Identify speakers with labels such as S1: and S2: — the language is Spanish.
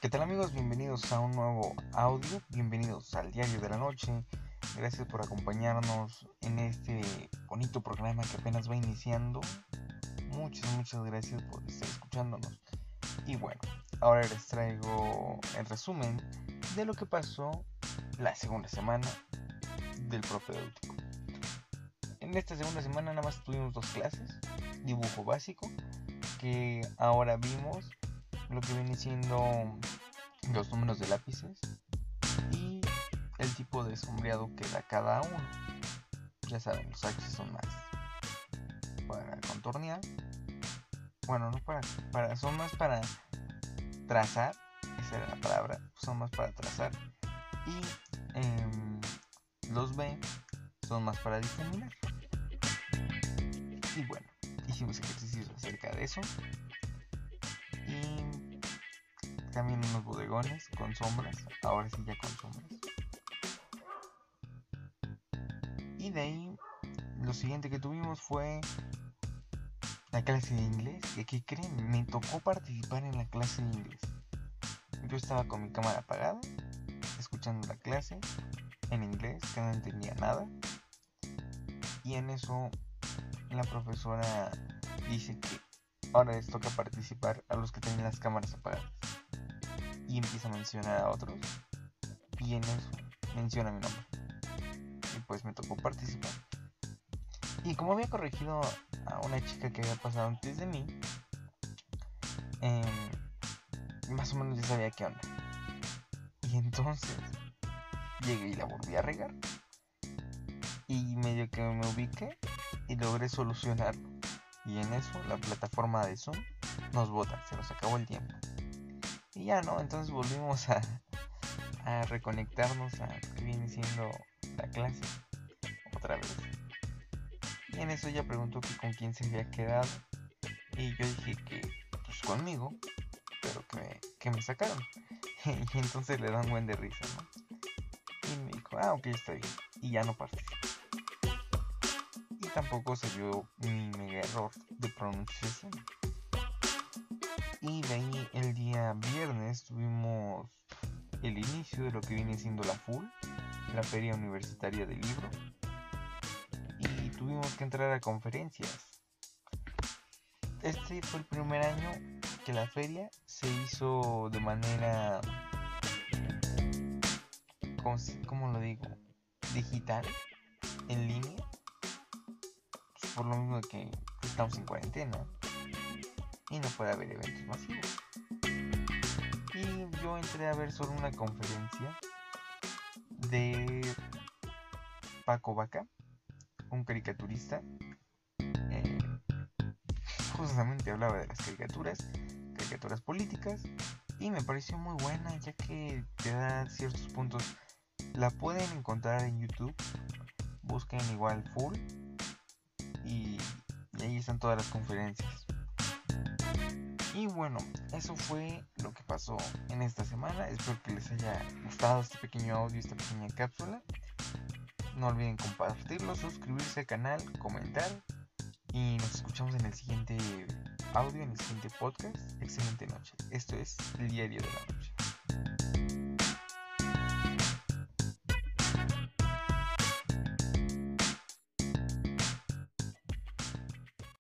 S1: ¿Qué tal amigos? Bienvenidos a un nuevo audio, bienvenidos al Diario de la Noche. Gracias por acompañarnos en este bonito programa que apenas va iniciando. Muchas, muchas gracias por estar escuchándonos. Y bueno, ahora les traigo el resumen de lo que pasó la segunda semana del propedéutico. En esta segunda semana nada más tuvimos dos clases, dibujo básico, que ahora vimos lo que viene siendo los números de lápices y el tipo de sombreado que da cada uno. Ya saben, los axes son más para contornear. Bueno, no para, para son más para trazar, esa era la palabra, son más para trazar. Y em, los B son más para diseminar. Y bueno, hicimos ejercicios acerca de eso. Y también unos bodegones con sombras. Ahora sí ya con sombras. Y de ahí lo siguiente que tuvimos fue la clase de inglés. Y aquí creen, me tocó participar en la clase de inglés. Yo estaba con mi cámara apagada, escuchando la clase en inglés, que no entendía nada. Y en eso la profesora dice que ahora les toca participar a los que tienen las cámaras apagadas. Y empieza a mencionar a otros. Y en eso menciona mi nombre. Y pues me tocó participar. Y como había corregido a una chica que había pasado antes de mí, em, más o menos ya sabía qué onda. Y entonces llegué y la volví a regar. Y medio que me ubiqué y logré solucionarlo. Y en eso la plataforma de Zoom nos bota, se nos acabó el tiempo. Y ya no, entonces volvimos a, reconectarnos a que viene siendo la clase otra vez. Y en eso ella preguntó que con quién se había quedado. Y yo dije que pues conmigo, pero que, que me sacaron. y entonces le dan buen de risa, ¿no? Y me dijo, ah, ok, está bien. Y ya no participó tampoco se vio mi mega error de pronunciación. Y de ahí el día viernes tuvimos el inicio de lo que viene siendo la FUL, la Feria Universitaria del Libro. Y tuvimos que entrar a conferencias. Este fue el primer año que la feria se hizo de manera... ¿Cómo, lo digo? Digital, en línea por lo mismo que estamos en cuarentena y no puede haber eventos masivos. Y yo entré a ver solo una conferencia de Paco Vaca, un caricaturista. Eh, justamente hablaba de las caricaturas, caricaturas políticas, y me pareció muy buena ya que te da ciertos puntos. La pueden encontrar en YouTube, busquen igual full y, ahí están todas las conferencias. Y bueno, eso fue lo que pasó en esta semana. Espero que les haya gustado este pequeño audio, esta pequeña cápsula. No olviden compartirlo, suscribirse al canal, comentar. Y nos escuchamos en el siguiente audio, en el siguiente podcast. Excelente noche. Esto es el diario de la noche.